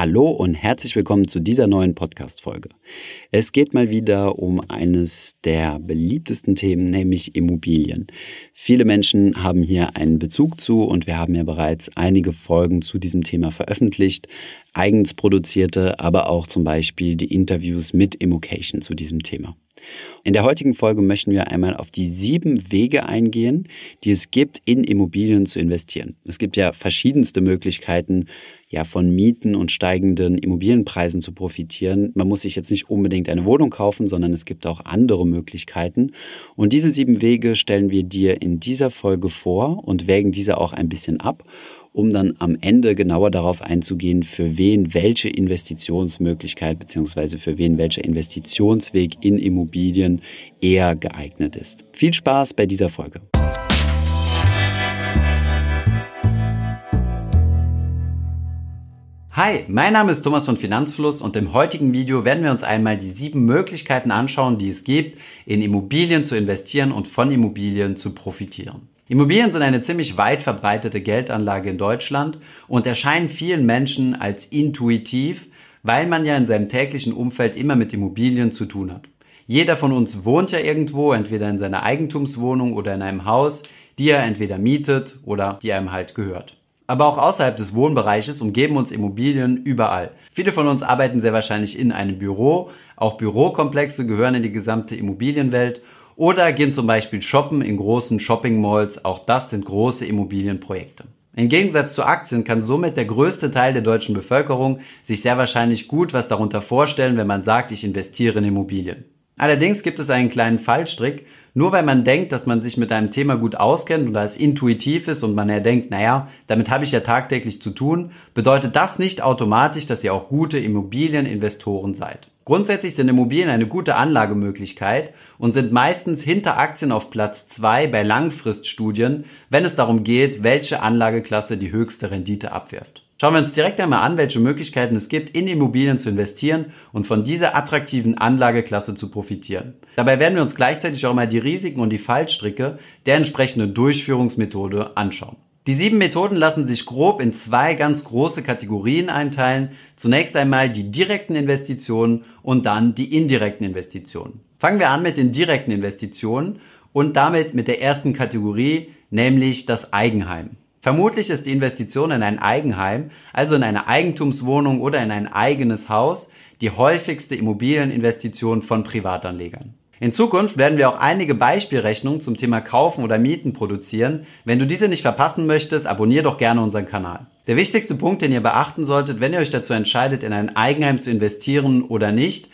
Hallo und herzlich willkommen zu dieser neuen Podcast-Folge. Es geht mal wieder um eines der beliebtesten Themen, nämlich Immobilien. Viele Menschen haben hier einen Bezug zu und wir haben ja bereits einige Folgen zu diesem Thema veröffentlicht, eigens produzierte, aber auch zum Beispiel die Interviews mit Immocation zu diesem Thema. In der heutigen Folge möchten wir einmal auf die sieben Wege eingehen, die es gibt, in Immobilien zu investieren. Es gibt ja verschiedenste Möglichkeiten, ja, von Mieten und steigenden Immobilienpreisen zu profitieren. Man muss sich jetzt nicht unbedingt eine Wohnung kaufen, sondern es gibt auch andere Möglichkeiten. Und diese sieben Wege stellen wir dir in dieser Folge vor und wägen diese auch ein bisschen ab um dann am Ende genauer darauf einzugehen, für wen welche Investitionsmöglichkeit bzw. für wen welcher Investitionsweg in Immobilien eher geeignet ist. Viel Spaß bei dieser Folge. Hi, mein Name ist Thomas von Finanzfluss und im heutigen Video werden wir uns einmal die sieben Möglichkeiten anschauen, die es gibt, in Immobilien zu investieren und von Immobilien zu profitieren. Immobilien sind eine ziemlich weit verbreitete Geldanlage in Deutschland und erscheinen vielen Menschen als intuitiv, weil man ja in seinem täglichen Umfeld immer mit Immobilien zu tun hat. Jeder von uns wohnt ja irgendwo, entweder in seiner Eigentumswohnung oder in einem Haus, die er entweder mietet oder die einem halt gehört. Aber auch außerhalb des Wohnbereiches umgeben uns Immobilien überall. Viele von uns arbeiten sehr wahrscheinlich in einem Büro, auch Bürokomplexe gehören in die gesamte Immobilienwelt oder gehen zum Beispiel shoppen in großen Shopping-Malls. Auch das sind große Immobilienprojekte. Im Gegensatz zu Aktien kann somit der größte Teil der deutschen Bevölkerung sich sehr wahrscheinlich gut was darunter vorstellen, wenn man sagt, ich investiere in Immobilien. Allerdings gibt es einen kleinen Fallstrick. Nur weil man denkt, dass man sich mit einem Thema gut auskennt oder es intuitiv ist und man ja denkt, naja, damit habe ich ja tagtäglich zu tun, bedeutet das nicht automatisch, dass ihr auch gute Immobilieninvestoren seid. Grundsätzlich sind Immobilien eine gute Anlagemöglichkeit und sind meistens hinter Aktien auf Platz zwei bei Langfriststudien, wenn es darum geht, welche Anlageklasse die höchste Rendite abwirft. Schauen wir uns direkt einmal an, welche Möglichkeiten es gibt, in Immobilien zu investieren und von dieser attraktiven Anlageklasse zu profitieren. Dabei werden wir uns gleichzeitig auch mal die Risiken und die Fallstricke der entsprechenden Durchführungsmethode anschauen. Die sieben Methoden lassen sich grob in zwei ganz große Kategorien einteilen. Zunächst einmal die direkten Investitionen und dann die indirekten Investitionen. Fangen wir an mit den direkten Investitionen und damit mit der ersten Kategorie, nämlich das Eigenheim. Vermutlich ist die Investition in ein Eigenheim, also in eine Eigentumswohnung oder in ein eigenes Haus, die häufigste Immobilieninvestition von Privatanlegern. In Zukunft werden wir auch einige Beispielrechnungen zum Thema Kaufen oder Mieten produzieren. Wenn du diese nicht verpassen möchtest, abonniere doch gerne unseren Kanal. Der wichtigste Punkt, den ihr beachten solltet, wenn ihr euch dazu entscheidet, in ein Eigenheim zu investieren oder nicht,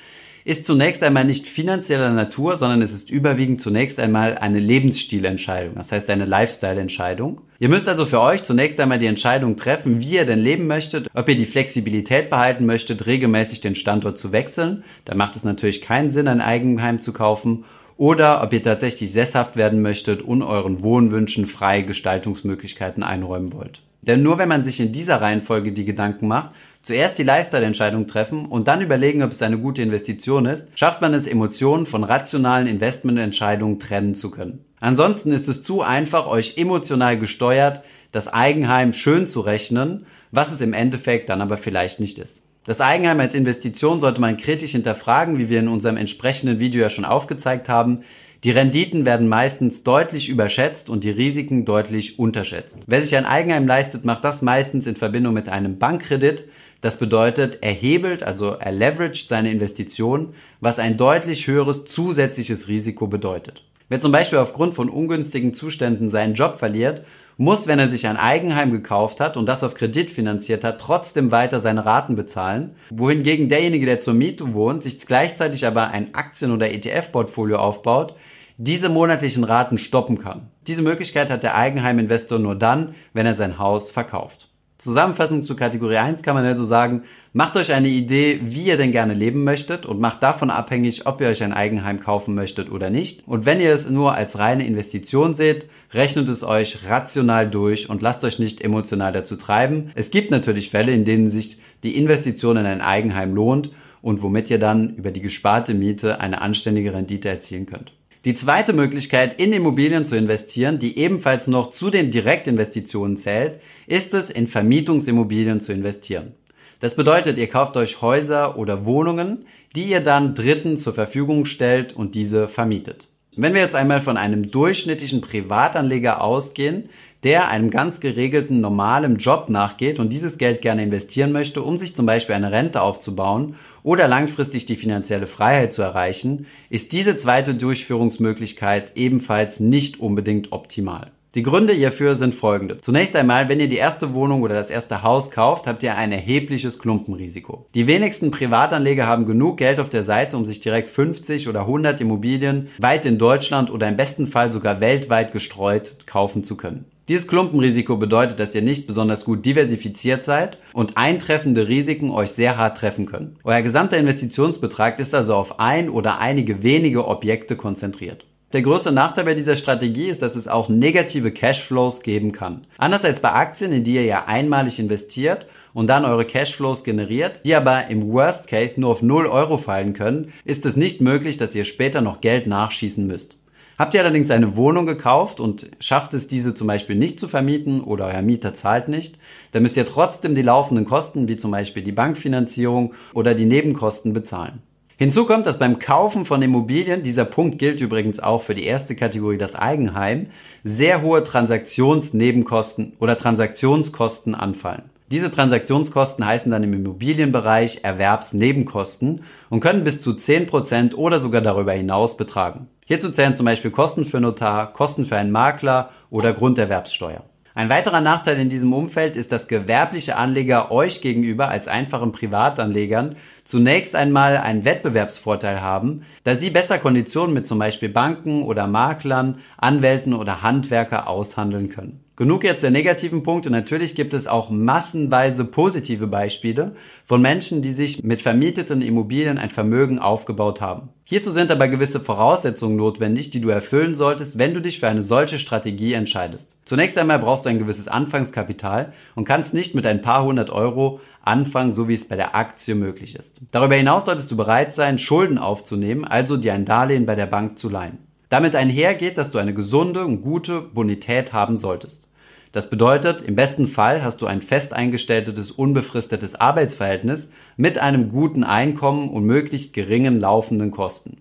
ist zunächst einmal nicht finanzieller Natur, sondern es ist überwiegend zunächst einmal eine Lebensstilentscheidung, das heißt eine Lifestyle-Entscheidung. Ihr müsst also für euch zunächst einmal die Entscheidung treffen, wie ihr denn leben möchtet, ob ihr die Flexibilität behalten möchtet, regelmäßig den Standort zu wechseln. Da macht es natürlich keinen Sinn, ein Eigenheim zu kaufen oder ob ihr tatsächlich sesshaft werden möchtet und euren Wohnwünschen freie Gestaltungsmöglichkeiten einräumen wollt. Denn nur wenn man sich in dieser Reihenfolge die Gedanken macht, zuerst die Lifestyle-Entscheidung treffen und dann überlegen, ob es eine gute Investition ist, schafft man es, Emotionen von rationalen Investmententscheidungen trennen zu können. Ansonsten ist es zu einfach, euch emotional gesteuert das Eigenheim schön zu rechnen, was es im Endeffekt dann aber vielleicht nicht ist. Das Eigenheim als Investition sollte man kritisch hinterfragen, wie wir in unserem entsprechenden Video ja schon aufgezeigt haben. Die Renditen werden meistens deutlich überschätzt und die Risiken deutlich unterschätzt. Wer sich ein Eigenheim leistet, macht das meistens in Verbindung mit einem Bankkredit. Das bedeutet, er hebelt, also er leveraged seine Investition, was ein deutlich höheres zusätzliches Risiko bedeutet. Wer zum Beispiel aufgrund von ungünstigen Zuständen seinen Job verliert, muss, wenn er sich ein Eigenheim gekauft hat und das auf Kredit finanziert hat, trotzdem weiter seine Raten bezahlen, wohingegen derjenige, der zur Miete wohnt, sich gleichzeitig aber ein Aktien- oder ETF-Portfolio aufbaut, diese monatlichen Raten stoppen kann. Diese Möglichkeit hat der Eigenheiminvestor nur dann, wenn er sein Haus verkauft. Zusammenfassend zu Kategorie 1 kann man also sagen, macht euch eine Idee, wie ihr denn gerne leben möchtet und macht davon abhängig, ob ihr euch ein Eigenheim kaufen möchtet oder nicht. Und wenn ihr es nur als reine Investition seht, rechnet es euch rational durch und lasst euch nicht emotional dazu treiben. Es gibt natürlich Fälle, in denen sich die Investition in ein Eigenheim lohnt und womit ihr dann über die gesparte Miete eine anständige Rendite erzielen könnt. Die zweite Möglichkeit, in Immobilien zu investieren, die ebenfalls noch zu den Direktinvestitionen zählt, ist es, in Vermietungsimmobilien zu investieren. Das bedeutet, ihr kauft euch Häuser oder Wohnungen, die ihr dann Dritten zur Verfügung stellt und diese vermietet. Wenn wir jetzt einmal von einem durchschnittlichen Privatanleger ausgehen, der einem ganz geregelten normalen Job nachgeht und dieses Geld gerne investieren möchte, um sich zum Beispiel eine Rente aufzubauen oder langfristig die finanzielle Freiheit zu erreichen, ist diese zweite Durchführungsmöglichkeit ebenfalls nicht unbedingt optimal. Die Gründe hierfür sind folgende. Zunächst einmal, wenn ihr die erste Wohnung oder das erste Haus kauft, habt ihr ein erhebliches Klumpenrisiko. Die wenigsten Privatanleger haben genug Geld auf der Seite, um sich direkt 50 oder 100 Immobilien weit in Deutschland oder im besten Fall sogar weltweit gestreut kaufen zu können. Dieses Klumpenrisiko bedeutet, dass ihr nicht besonders gut diversifiziert seid und eintreffende Risiken euch sehr hart treffen können. Euer gesamter Investitionsbetrag ist also auf ein oder einige wenige Objekte konzentriert. Der größte Nachteil bei dieser Strategie ist, dass es auch negative Cashflows geben kann. Anders als bei Aktien, in die ihr ja einmalig investiert und dann eure Cashflows generiert, die aber im Worst Case nur auf 0 Euro fallen können, ist es nicht möglich, dass ihr später noch Geld nachschießen müsst. Habt ihr allerdings eine Wohnung gekauft und schafft es, diese zum Beispiel nicht zu vermieten oder euer Mieter zahlt nicht, dann müsst ihr trotzdem die laufenden Kosten, wie zum Beispiel die Bankfinanzierung oder die Nebenkosten bezahlen. Hinzu kommt, dass beim Kaufen von Immobilien, dieser Punkt gilt übrigens auch für die erste Kategorie, das Eigenheim, sehr hohe Transaktionsnebenkosten oder Transaktionskosten anfallen. Diese Transaktionskosten heißen dann im Immobilienbereich Erwerbsnebenkosten und können bis zu 10% oder sogar darüber hinaus betragen. Hierzu zählen zum Beispiel Kosten für Notar, Kosten für einen Makler oder Grunderwerbssteuer. Ein weiterer Nachteil in diesem Umfeld ist, dass gewerbliche Anleger euch gegenüber als einfachen Privatanlegern zunächst einmal einen Wettbewerbsvorteil haben, da sie besser Konditionen mit zum Beispiel Banken oder Maklern, Anwälten oder Handwerker aushandeln können. Genug jetzt der negativen Punkte. Natürlich gibt es auch massenweise positive Beispiele von Menschen, die sich mit vermieteten Immobilien ein Vermögen aufgebaut haben. Hierzu sind aber gewisse Voraussetzungen notwendig, die du erfüllen solltest, wenn du dich für eine solche Strategie entscheidest. Zunächst einmal brauchst du ein gewisses Anfangskapital und kannst nicht mit ein paar hundert Euro anfangen, so wie es bei der Aktie möglich ist. Darüber hinaus solltest du bereit sein, Schulden aufzunehmen, also dir ein Darlehen bei der Bank zu leihen. Damit einhergeht, dass du eine gesunde und gute Bonität haben solltest. Das bedeutet, im besten Fall hast du ein fest eingestelltes, unbefristetes Arbeitsverhältnis mit einem guten Einkommen und möglichst geringen laufenden Kosten.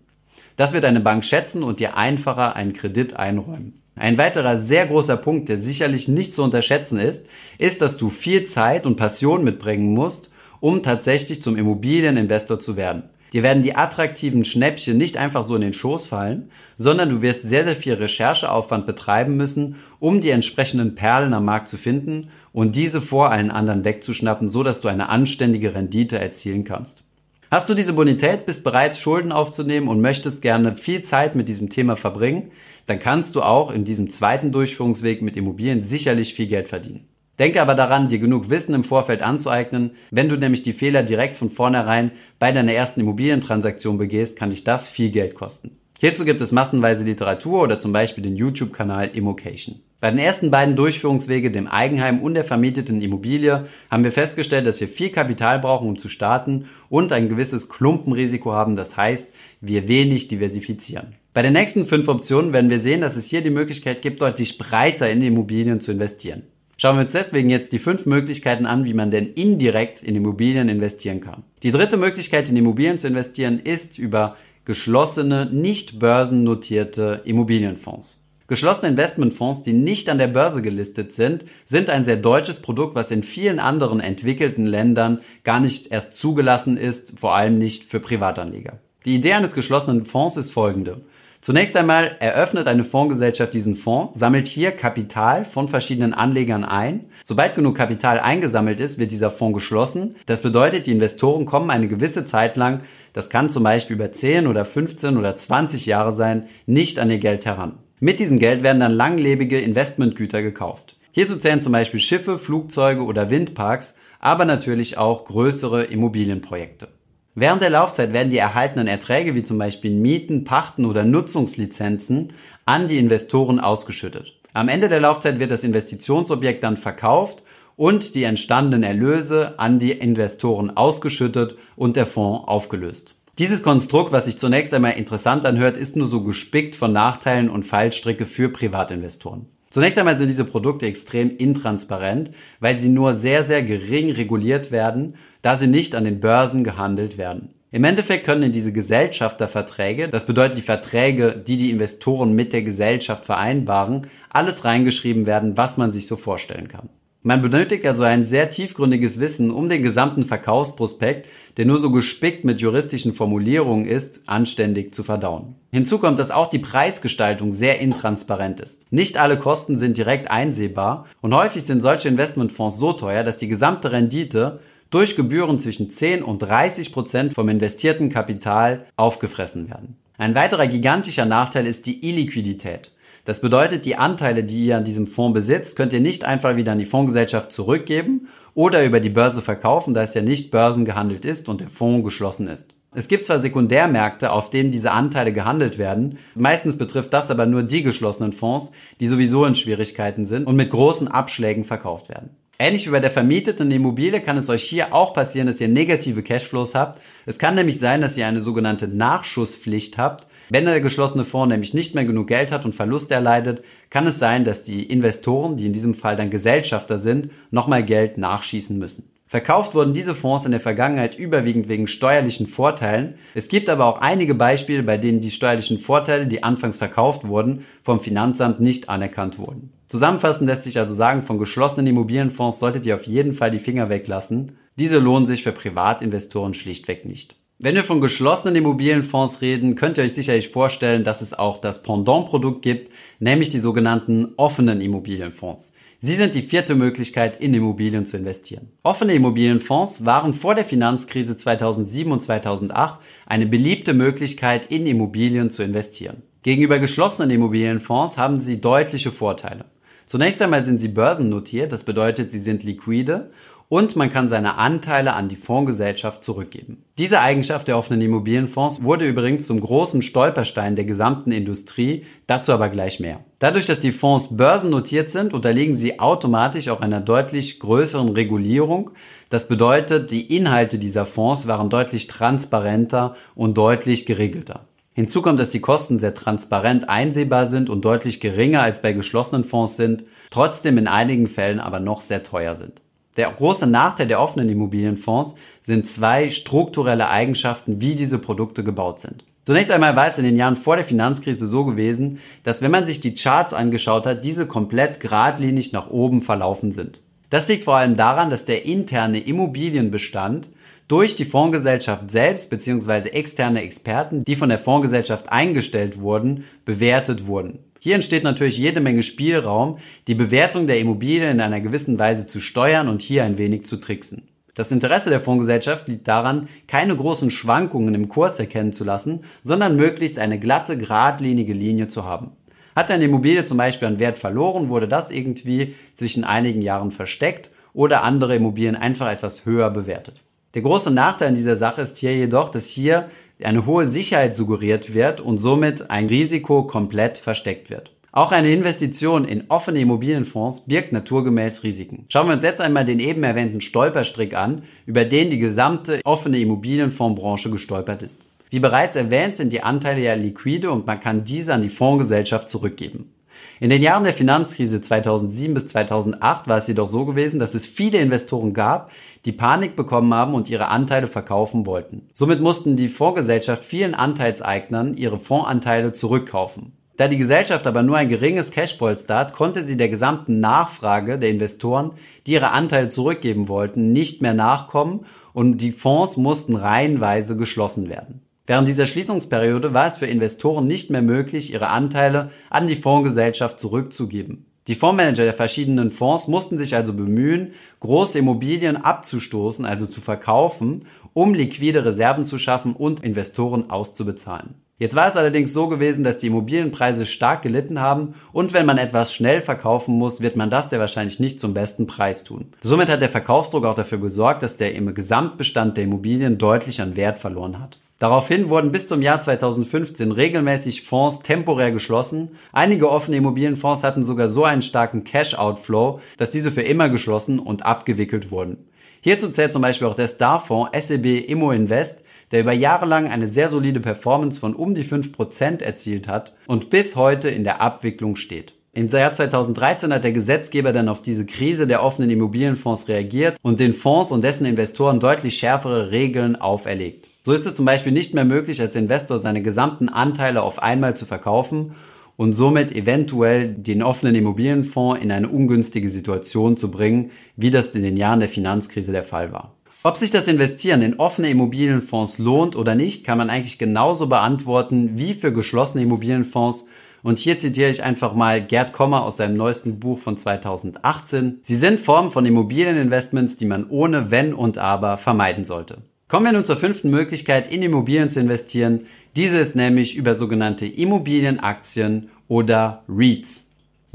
Das wird eine Bank schätzen und dir einfacher einen Kredit einräumen. Ein weiterer sehr großer Punkt, der sicherlich nicht zu unterschätzen ist, ist, dass du viel Zeit und Passion mitbringen musst, um tatsächlich zum Immobilieninvestor zu werden. Dir werden die attraktiven Schnäppchen nicht einfach so in den Schoß fallen, sondern du wirst sehr, sehr viel Rechercheaufwand betreiben müssen, um die entsprechenden Perlen am Markt zu finden und diese vor allen anderen wegzuschnappen, so dass du eine anständige Rendite erzielen kannst. Hast du diese Bonität, bist bereits Schulden aufzunehmen und möchtest gerne viel Zeit mit diesem Thema verbringen, dann kannst du auch in diesem zweiten Durchführungsweg mit Immobilien sicherlich viel Geld verdienen. Denke aber daran, dir genug Wissen im Vorfeld anzueignen. Wenn du nämlich die Fehler direkt von vornherein bei deiner ersten Immobilientransaktion begehst, kann dich das viel Geld kosten. Hierzu gibt es massenweise Literatur oder zum Beispiel den YouTube-Kanal Immocation. Bei den ersten beiden Durchführungswege, dem Eigenheim und der vermieteten Immobilie, haben wir festgestellt, dass wir viel Kapital brauchen, um zu starten und ein gewisses Klumpenrisiko haben. Das heißt, wir wenig diversifizieren. Bei den nächsten fünf Optionen werden wir sehen, dass es hier die Möglichkeit gibt, deutlich breiter in Immobilien zu investieren. Schauen wir uns deswegen jetzt die fünf Möglichkeiten an, wie man denn indirekt in Immobilien investieren kann. Die dritte Möglichkeit, in Immobilien zu investieren, ist über geschlossene, nicht börsennotierte Immobilienfonds. Geschlossene Investmentfonds, die nicht an der Börse gelistet sind, sind ein sehr deutsches Produkt, was in vielen anderen entwickelten Ländern gar nicht erst zugelassen ist, vor allem nicht für Privatanleger. Die Idee eines geschlossenen Fonds ist folgende. Zunächst einmal eröffnet eine Fondsgesellschaft diesen Fonds, sammelt hier Kapital von verschiedenen Anlegern ein. Sobald genug Kapital eingesammelt ist, wird dieser Fonds geschlossen. Das bedeutet, die Investoren kommen eine gewisse Zeit lang, das kann zum Beispiel über 10 oder 15 oder 20 Jahre sein, nicht an ihr Geld heran. Mit diesem Geld werden dann langlebige Investmentgüter gekauft. Hierzu zählen zum Beispiel Schiffe, Flugzeuge oder Windparks, aber natürlich auch größere Immobilienprojekte. Während der Laufzeit werden die erhaltenen Erträge wie zum Beispiel Mieten, Pachten oder Nutzungslizenzen an die Investoren ausgeschüttet. Am Ende der Laufzeit wird das Investitionsobjekt dann verkauft und die entstandenen Erlöse an die Investoren ausgeschüttet und der Fonds aufgelöst. Dieses Konstrukt, was sich zunächst einmal interessant anhört, ist nur so gespickt von Nachteilen und Fallstricke für Privatinvestoren. Zunächst einmal sind diese Produkte extrem intransparent, weil sie nur sehr, sehr gering reguliert werden da sie nicht an den Börsen gehandelt werden. Im Endeffekt können in diese Gesellschafterverträge, das bedeutet die Verträge, die die Investoren mit der Gesellschaft vereinbaren, alles reingeschrieben werden, was man sich so vorstellen kann. Man benötigt also ein sehr tiefgründiges Wissen, um den gesamten Verkaufsprospekt, der nur so gespickt mit juristischen Formulierungen ist, anständig zu verdauen. Hinzu kommt, dass auch die Preisgestaltung sehr intransparent ist. Nicht alle Kosten sind direkt einsehbar und häufig sind solche Investmentfonds so teuer, dass die gesamte Rendite durch Gebühren zwischen 10 und 30 Prozent vom investierten Kapital aufgefressen werden. Ein weiterer gigantischer Nachteil ist die Illiquidität. Das bedeutet, die Anteile, die ihr an diesem Fonds besitzt, könnt ihr nicht einfach wieder an die Fondsgesellschaft zurückgeben oder über die Börse verkaufen, da es ja nicht börsengehandelt ist und der Fonds geschlossen ist. Es gibt zwar Sekundärmärkte, auf denen diese Anteile gehandelt werden, meistens betrifft das aber nur die geschlossenen Fonds, die sowieso in Schwierigkeiten sind und mit großen Abschlägen verkauft werden. Ähnlich wie bei der vermieteten Immobilie kann es euch hier auch passieren, dass ihr negative Cashflows habt. Es kann nämlich sein, dass ihr eine sogenannte Nachschusspflicht habt. Wenn der geschlossene Fonds nämlich nicht mehr genug Geld hat und Verluste erleidet, kann es sein, dass die Investoren, die in diesem Fall dann Gesellschafter sind, nochmal Geld nachschießen müssen. Verkauft wurden diese Fonds in der Vergangenheit überwiegend wegen steuerlichen Vorteilen. Es gibt aber auch einige Beispiele, bei denen die steuerlichen Vorteile, die anfangs verkauft wurden, vom Finanzamt nicht anerkannt wurden. Zusammenfassend lässt sich also sagen, von geschlossenen Immobilienfonds solltet ihr auf jeden Fall die Finger weglassen. Diese lohnen sich für Privatinvestoren schlichtweg nicht. Wenn wir von geschlossenen Immobilienfonds reden, könnt ihr euch sicherlich vorstellen, dass es auch das Pendant-Produkt gibt, nämlich die sogenannten offenen Immobilienfonds. Sie sind die vierte Möglichkeit, in Immobilien zu investieren. Offene Immobilienfonds waren vor der Finanzkrise 2007 und 2008 eine beliebte Möglichkeit, in Immobilien zu investieren. Gegenüber geschlossenen Immobilienfonds haben sie deutliche Vorteile. Zunächst einmal sind sie börsennotiert, das bedeutet, sie sind liquide und man kann seine Anteile an die Fondsgesellschaft zurückgeben. Diese Eigenschaft der offenen Immobilienfonds wurde übrigens zum großen Stolperstein der gesamten Industrie, dazu aber gleich mehr. Dadurch, dass die Fonds börsennotiert sind, unterliegen sie automatisch auch einer deutlich größeren Regulierung. Das bedeutet, die Inhalte dieser Fonds waren deutlich transparenter und deutlich geregelter. Hinzu kommt, dass die Kosten sehr transparent einsehbar sind und deutlich geringer als bei geschlossenen Fonds sind, trotzdem in einigen Fällen aber noch sehr teuer sind. Der große Nachteil der offenen Immobilienfonds sind zwei strukturelle Eigenschaften, wie diese Produkte gebaut sind. Zunächst einmal war es in den Jahren vor der Finanzkrise so gewesen, dass wenn man sich die Charts angeschaut hat, diese komplett geradlinig nach oben verlaufen sind. Das liegt vor allem daran, dass der interne Immobilienbestand durch die Fondsgesellschaft selbst bzw. externe Experten, die von der Fondsgesellschaft eingestellt wurden, bewertet wurden. Hier entsteht natürlich jede Menge Spielraum, die Bewertung der Immobilie in einer gewissen Weise zu steuern und hier ein wenig zu tricksen. Das Interesse der Fondsgesellschaft liegt daran, keine großen Schwankungen im Kurs erkennen zu lassen, sondern möglichst eine glatte, geradlinige Linie zu haben. Hat eine Immobilie zum Beispiel an Wert verloren, wurde das irgendwie zwischen einigen Jahren versteckt oder andere Immobilien einfach etwas höher bewertet. Der große Nachteil in dieser Sache ist hier jedoch, dass hier eine hohe Sicherheit suggeriert wird und somit ein Risiko komplett versteckt wird. Auch eine Investition in offene Immobilienfonds birgt naturgemäß Risiken. Schauen wir uns jetzt einmal den eben erwähnten Stolperstrick an, über den die gesamte offene Immobilienfondsbranche gestolpert ist. Wie bereits erwähnt, sind die Anteile ja liquide und man kann diese an die Fondsgesellschaft zurückgeben. In den Jahren der Finanzkrise 2007 bis 2008 war es jedoch so gewesen, dass es viele Investoren gab, die Panik bekommen haben und ihre Anteile verkaufen wollten. Somit mussten die Fondsgesellschaft vielen Anteilseignern ihre Fondsanteile zurückkaufen. Da die Gesellschaft aber nur ein geringes Cashpolster hat, konnte sie der gesamten Nachfrage der Investoren, die ihre Anteile zurückgeben wollten, nicht mehr nachkommen und die Fonds mussten reihenweise geschlossen werden. Während dieser Schließungsperiode war es für Investoren nicht mehr möglich, ihre Anteile an die Fondsgesellschaft zurückzugeben. Die Fondsmanager der verschiedenen Fonds mussten sich also bemühen, große Immobilien abzustoßen, also zu verkaufen, um liquide Reserven zu schaffen und Investoren auszubezahlen. Jetzt war es allerdings so gewesen, dass die Immobilienpreise stark gelitten haben und wenn man etwas schnell verkaufen muss, wird man das sehr wahrscheinlich nicht zum besten Preis tun. Somit hat der Verkaufsdruck auch dafür gesorgt, dass der im Gesamtbestand der Immobilien deutlich an Wert verloren hat. Daraufhin wurden bis zum Jahr 2015 regelmäßig Fonds temporär geschlossen. Einige offene Immobilienfonds hatten sogar so einen starken Cash-Outflow, dass diese für immer geschlossen und abgewickelt wurden. Hierzu zählt zum Beispiel auch der Starfonds SEB Immo Invest, der über Jahre lang eine sehr solide Performance von um die 5% erzielt hat und bis heute in der Abwicklung steht. Im Jahr 2013 hat der Gesetzgeber dann auf diese Krise der offenen Immobilienfonds reagiert und den Fonds und dessen Investoren deutlich schärfere Regeln auferlegt. So ist es zum Beispiel nicht mehr möglich, als Investor seine gesamten Anteile auf einmal zu verkaufen und somit eventuell den offenen Immobilienfonds in eine ungünstige Situation zu bringen, wie das in den Jahren der Finanzkrise der Fall war. Ob sich das Investieren in offene Immobilienfonds lohnt oder nicht, kann man eigentlich genauso beantworten wie für geschlossene Immobilienfonds und hier zitiere ich einfach mal Gerd Kommer aus seinem neuesten Buch von 2018. Sie sind Formen von Immobilieninvestments, die man ohne Wenn und Aber vermeiden sollte. Kommen wir nun zur fünften Möglichkeit, in Immobilien zu investieren. Diese ist nämlich über sogenannte Immobilienaktien oder REITs.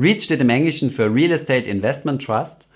REITs steht im Englischen für Real Estate Investment Trust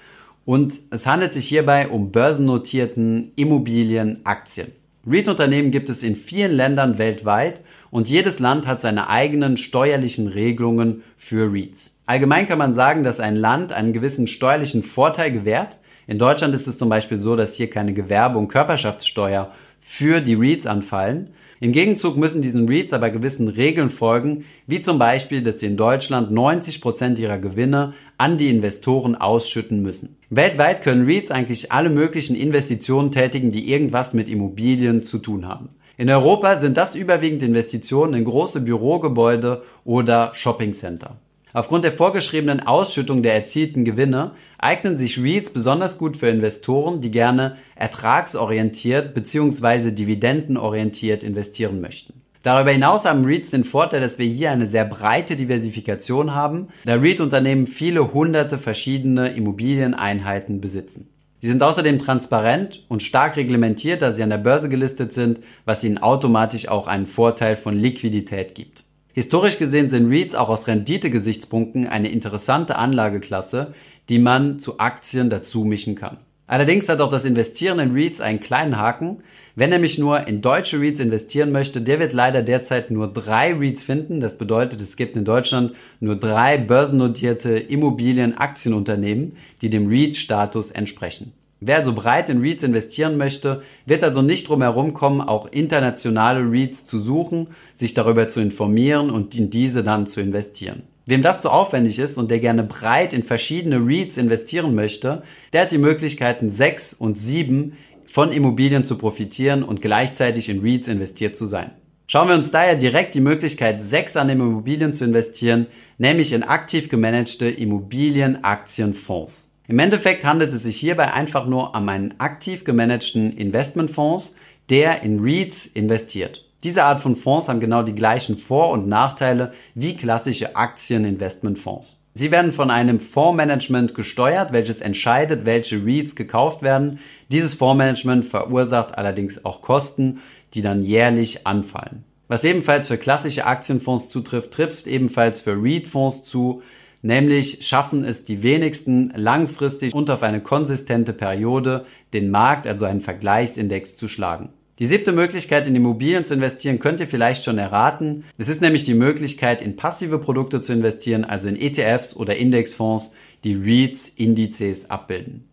und es handelt sich hierbei um börsennotierten Immobilienaktien. REIT-Unternehmen gibt es in vielen Ländern weltweit und jedes Land hat seine eigenen steuerlichen Regelungen für REITs. Allgemein kann man sagen, dass ein Land einen gewissen steuerlichen Vorteil gewährt. In Deutschland ist es zum Beispiel so, dass hier keine Gewerbe- und Körperschaftssteuer für die REITs anfallen. Im Gegenzug müssen diesen REITs aber gewissen Regeln folgen, wie zum Beispiel, dass sie in Deutschland 90 Prozent ihrer Gewinne an die Investoren ausschütten müssen. Weltweit können REITs eigentlich alle möglichen Investitionen tätigen, die irgendwas mit Immobilien zu tun haben. In Europa sind das überwiegend Investitionen in große Bürogebäude oder Shoppingcenter. Aufgrund der vorgeschriebenen Ausschüttung der erzielten Gewinne eignen sich REITs besonders gut für Investoren, die gerne ertragsorientiert bzw. dividendenorientiert investieren möchten. Darüber hinaus haben REITs den Vorteil, dass wir hier eine sehr breite Diversifikation haben, da REIT-Unternehmen viele hunderte verschiedene Immobilieneinheiten besitzen. Sie sind außerdem transparent und stark reglementiert, da sie an der Börse gelistet sind, was ihnen automatisch auch einen Vorteil von Liquidität gibt. Historisch gesehen sind REITs auch aus Rendite-Gesichtspunkten eine interessante Anlageklasse, die man zu Aktien dazu mischen kann. Allerdings hat auch das Investieren in REITs einen kleinen Haken. Wenn nämlich nur in deutsche REITs investieren möchte, der wird leider derzeit nur drei REITs finden. Das bedeutet, es gibt in Deutschland nur drei börsennotierte Immobilienaktien-Unternehmen, die dem REIT-Status entsprechen. Wer also breit in REITs investieren möchte, wird also nicht drum herum kommen, auch internationale REITs zu suchen, sich darüber zu informieren und in diese dann zu investieren. Wem das zu aufwendig ist und der gerne breit in verschiedene REITs investieren möchte, der hat die Möglichkeiten 6 und 7 von Immobilien zu profitieren und gleichzeitig in REITs investiert zu sein. Schauen wir uns daher direkt die Möglichkeit 6 an Immobilien zu investieren, nämlich in aktiv gemanagte Immobilienaktienfonds. Im Endeffekt handelt es sich hierbei einfach nur um einen aktiv gemanagten Investmentfonds, der in REITs investiert. Diese Art von Fonds haben genau die gleichen Vor- und Nachteile wie klassische Aktieninvestmentfonds. Sie werden von einem Fondsmanagement gesteuert, welches entscheidet, welche REITs gekauft werden. Dieses Fondsmanagement verursacht allerdings auch Kosten, die dann jährlich anfallen. Was ebenfalls für klassische Aktienfonds zutrifft, trifft ebenfalls für REIT-Fonds zu, nämlich schaffen es die wenigsten langfristig und auf eine konsistente Periode den Markt, also einen Vergleichsindex zu schlagen. Die siebte Möglichkeit, in Immobilien zu investieren, könnt ihr vielleicht schon erraten. Es ist nämlich die Möglichkeit, in passive Produkte zu investieren, also in ETFs oder Indexfonds, die REITs, Indizes abbilden.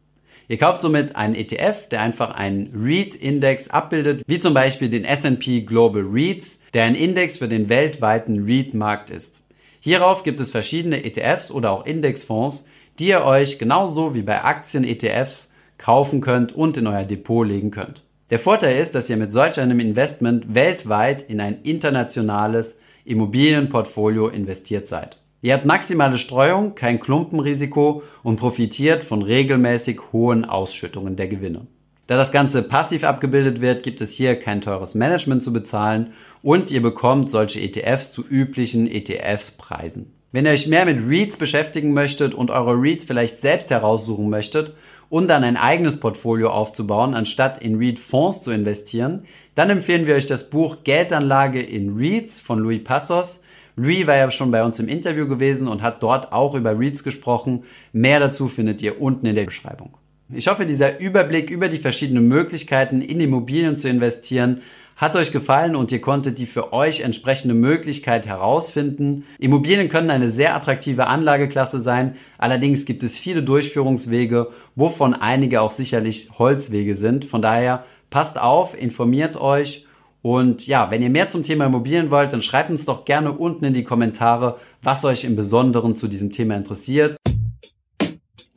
Ihr kauft somit einen ETF, der einfach einen REIT-Index abbildet, wie zum Beispiel den S&P Global REITs, der ein Index für den weltweiten REIT-Markt ist. Hierauf gibt es verschiedene ETFs oder auch Indexfonds, die ihr euch genauso wie bei Aktien-ETFs kaufen könnt und in euer Depot legen könnt. Der Vorteil ist, dass ihr mit solch einem Investment weltweit in ein internationales Immobilienportfolio investiert seid. Ihr habt maximale Streuung, kein Klumpenrisiko und profitiert von regelmäßig hohen Ausschüttungen der Gewinne. Da das Ganze passiv abgebildet wird, gibt es hier kein teures Management zu bezahlen und ihr bekommt solche ETFs zu üblichen ETFs-Preisen. Wenn ihr euch mehr mit REITs beschäftigen möchtet und eure REITs vielleicht selbst heraussuchen möchtet und dann ein eigenes Portfolio aufzubauen, anstatt in REIT-Fonds zu investieren, dann empfehlen wir euch das Buch Geldanlage in REITs von Louis Passos. Louis war ja schon bei uns im Interview gewesen und hat dort auch über REITs gesprochen. Mehr dazu findet ihr unten in der Beschreibung. Ich hoffe, dieser Überblick über die verschiedenen Möglichkeiten in Immobilien zu investieren hat euch gefallen und ihr konntet die für euch entsprechende Möglichkeit herausfinden. Immobilien können eine sehr attraktive Anlageklasse sein, allerdings gibt es viele Durchführungswege, wovon einige auch sicherlich Holzwege sind. Von daher passt auf, informiert euch Und ja, wenn ihr mehr zum Thema Immobilien wollt, dann schreibt uns doch gerne unten in die Kommentare, was euch im Besonderen zu diesem Thema interessiert.